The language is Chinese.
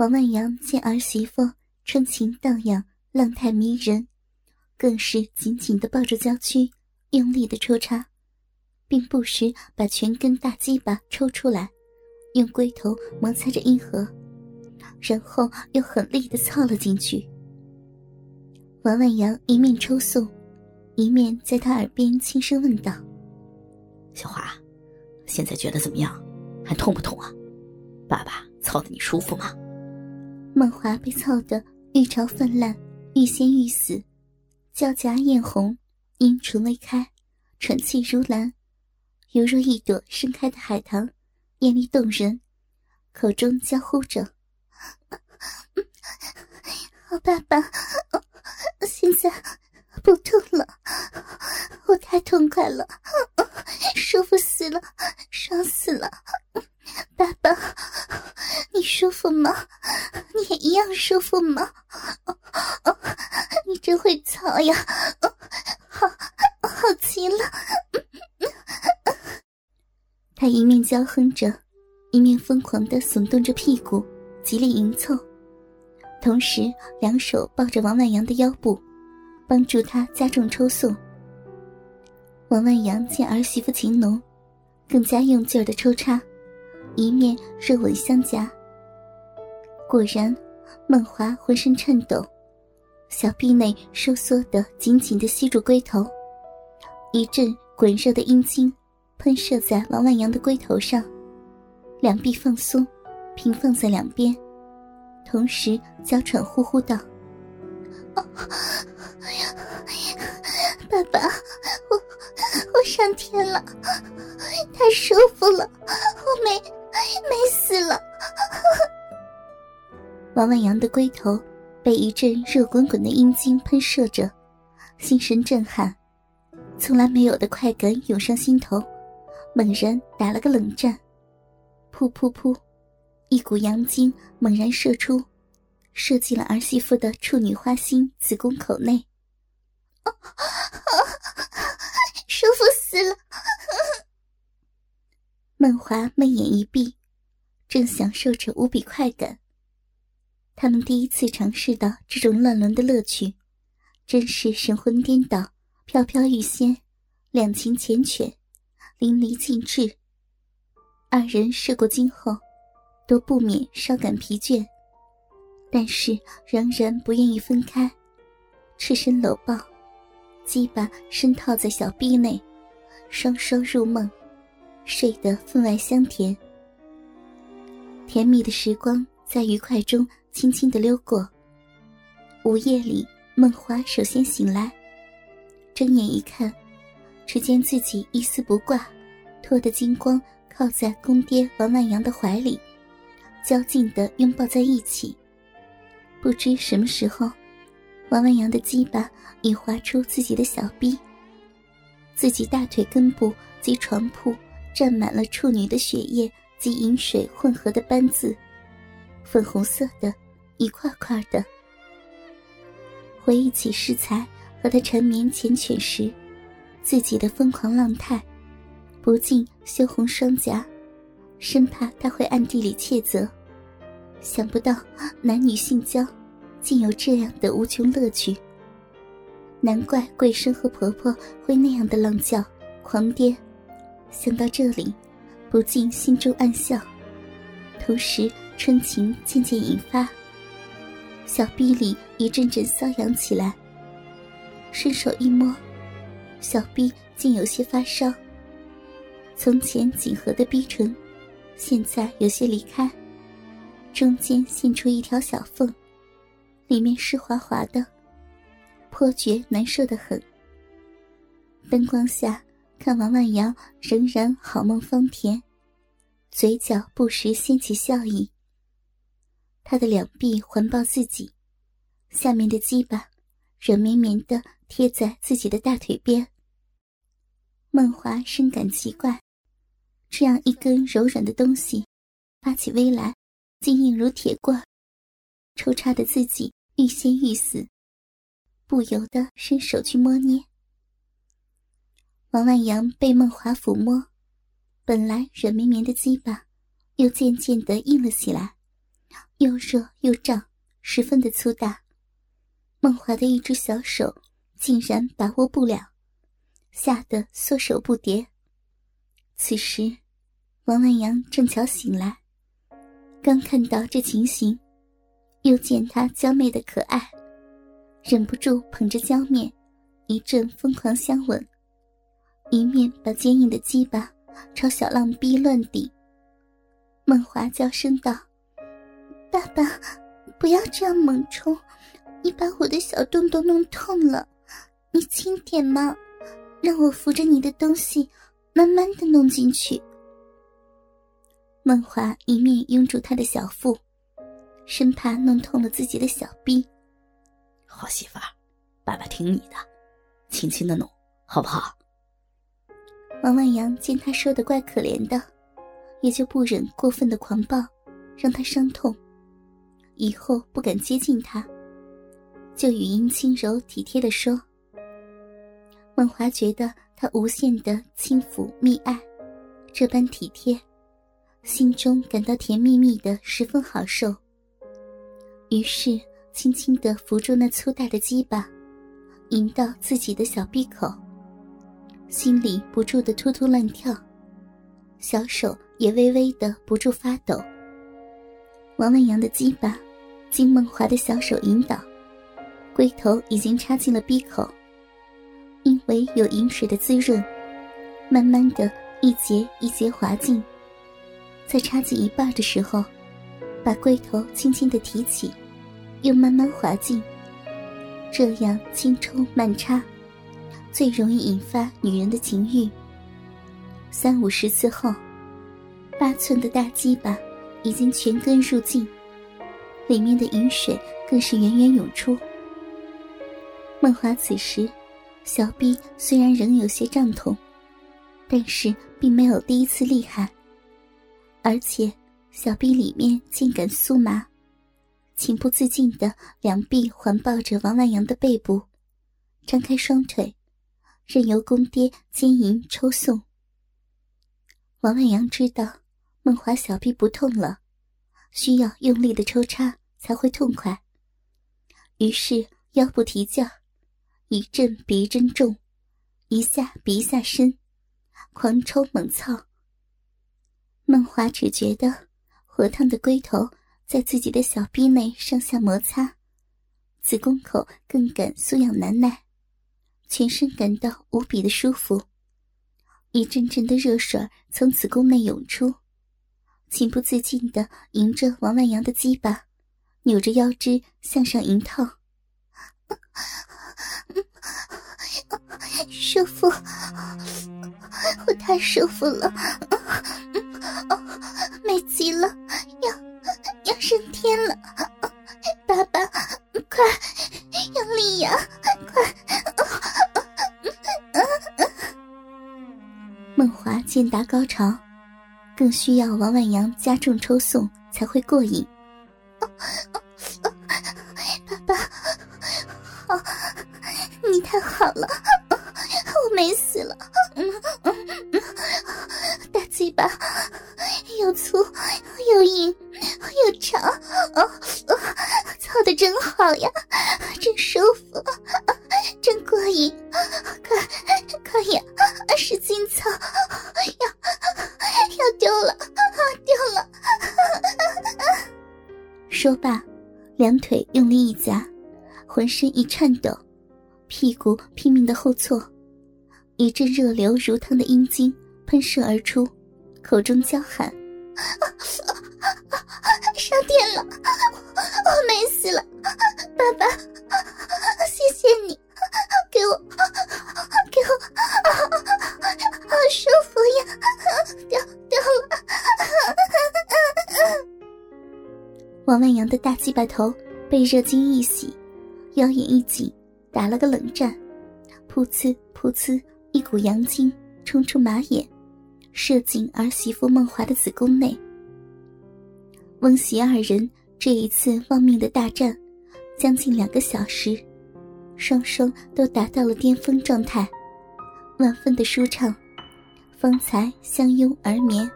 王万阳见儿媳妇春情荡漾，浪态迷人，更是紧紧的抱住娇躯，用力的抽插，并不时把全根大鸡巴抽出来，用龟头摩擦着阴核，然后又狠力的操了进去。王万阳一面抽送，一面在他耳边轻声问道：“小华，现在觉得怎么样？还痛不痛啊？爸爸操的你舒服吗？”孟华被操得欲潮泛滥，欲仙欲死，娇颊艳红，阴唇微开，喘气如兰，犹如一朵盛开的海棠，艳丽动人，口中娇呼着：“好爸爸，现在不痛了，我太痛快了，舒服死了，爽死了，爸爸，你舒服吗？”你也一样舒服吗？你真会操呀！好，好极了！他一面娇哼着，一面疯狂的耸动着屁股，极力迎凑，同时两手抱着王万阳的腰部，帮助他加重抽送。王万阳见儿媳妇情浓，更加用劲儿的抽插，一面热吻相夹。果然，孟华浑身颤抖，小臂内收缩的紧紧的吸住龟头，一阵滚热的阴茎喷射在王万阳的龟头上，两臂放松，平放在两边，同时娇喘呼呼道：“，爸爸，我我上天了，太舒服了，王万阳的龟头被一阵热滚滚的阴茎喷射着，心神震撼，从来没有的快感涌上心头，猛然打了个冷战。噗噗噗，一股阳精猛然射出，射进了儿媳妇的处女花心子宫口内。舒服死了！孟华媚眼一闭，正享受着无比快感。他们第一次尝试到这种乱伦的乐趣，真是神魂颠倒、飘飘欲仙、两情缱绻、淋漓尽致。二人射过精后，都不免稍感疲倦，但是仍然不愿意分开，赤身搂抱，鸡巴深套在小臂内，双双入梦，睡得分外香甜。甜蜜的时光在愉快中。轻轻的溜过。午夜里，梦华首先醒来，睁眼一看，只见自己一丝不挂，脱得精光，靠在公爹王万阳的怀里，交劲的拥抱在一起。不知什么时候，王万阳的鸡巴已划出自己的小臂，自己大腿根部及床铺沾满了处女的血液及饮水混合的斑渍。粉红色的，一块块的。回忆起适才和他缠绵缱绻时，自己的疯狂浪态，不禁羞红双颊，生怕他会暗地里窃责。想不到男女性交，竟有这样的无穷乐趣。难怪贵生和婆婆会那样的浪叫狂癫。想到这里，不禁心中暗笑，同时。春情渐渐引发，小臂里一阵阵瘙痒起来。伸手一摸，小臂竟有些发烧。从前紧合的逼唇，现在有些离开，中间现出一条小缝，里面湿滑滑的，颇觉难受的很。灯光下看王万阳仍然好梦方甜，嘴角不时掀起笑意。他的两臂环抱自己，下面的鸡巴软绵绵的贴在自己的大腿边。孟华深感奇怪，这样一根柔软的东西，发起威来，竟硬如铁棍，抽插的自己欲仙欲死，不由得伸手去摸捏。王万阳被孟华抚摸，本来软绵绵的鸡巴，又渐渐的硬了起来。又热又胀，十分的粗大。孟华的一只小手竟然把握不了，吓得缩手不迭。此时，王万阳正巧醒来，刚看到这情形，又见她娇媚的可爱，忍不住捧着娇面，一阵疯狂相吻，一面把坚硬的鸡巴朝小浪逼乱顶。孟华娇声道：“爸爸，不要这样猛冲，你把我的小洞洞弄痛了，你轻点嘛，让我扶着你的东西。”慢慢的弄进去。梦华一面拥住他的小腹，生怕弄痛了自己的小臂。好媳妇儿，爸爸听你的，轻轻的弄，好不好？王万阳见他说的怪可怜的，也就不忍过分的狂暴，让他伤痛，以后不敢接近他，就语音轻柔体贴的说。孟华觉得。他无限的轻抚蜜爱，这般体贴，心中感到甜蜜蜜的，十分好受。于是轻轻的扶住那粗大的鸡巴，引到自己的小闭口，心里不住的突突乱跳，小手也微微的不住发抖。王万阳的鸡巴经梦华的小手引导，龟头已经插进了闭口。因为有饮水的滋润，慢慢的一节一节滑进。在插进一半的时候，把龟头轻轻的提起，又慢慢滑进。这样轻抽慢插，最容易引发女人的情欲。三五十次后，八寸的大鸡巴已经全根入境，里面的饮水更是源源涌出。梦华此时。小臂虽然仍有些胀痛，但是并没有第一次厉害。而且小臂里面竟感酥麻，情不自禁的两臂环抱着王万阳的背部，张开双腿，任由公爹奸淫抽送。王万阳知道孟华小臂不痛了，需要用力的抽插才会痛快，于是腰部提降。一阵比一阵重，一下比一下深，狂抽猛操。孟华只觉得火烫的龟头在自己的小臂内上下摩擦，子宫口更感酥痒难耐，全身感到无比的舒服。一阵阵的热水从子宫内涌出，情不自禁的迎着王万阳的鸡巴，扭着腰肢向上迎套。舒服，我太舒服了，美极了，要要升天了，爸爸，快用力呀，快！梦华渐达高潮，更需要王万阳加重抽送才会过瘾。爸爸，好，你太好了。我美死了，嗯嗯嗯，大鸡巴又粗又硬又长，哦，操的真好呀，真舒服，真过瘾，快快呀，使劲操，要要丢了，丢了！说罢，两腿用力一夹，浑身一颤抖，屁股拼命的后挫。一阵热流如汤的阴茎喷射而出，口中娇喊：“上天了，我没死了，爸爸，王万阳的大鸡巴头被热精一洗，腰眼一紧，打了个冷战，噗呲噗呲。一股阳精冲出马眼，射进儿媳妇梦华的子宫内。翁媳二人这一次亡命的大战，将近两个小时，双双都达到了巅峰状态，万分的舒畅，方才相拥而眠。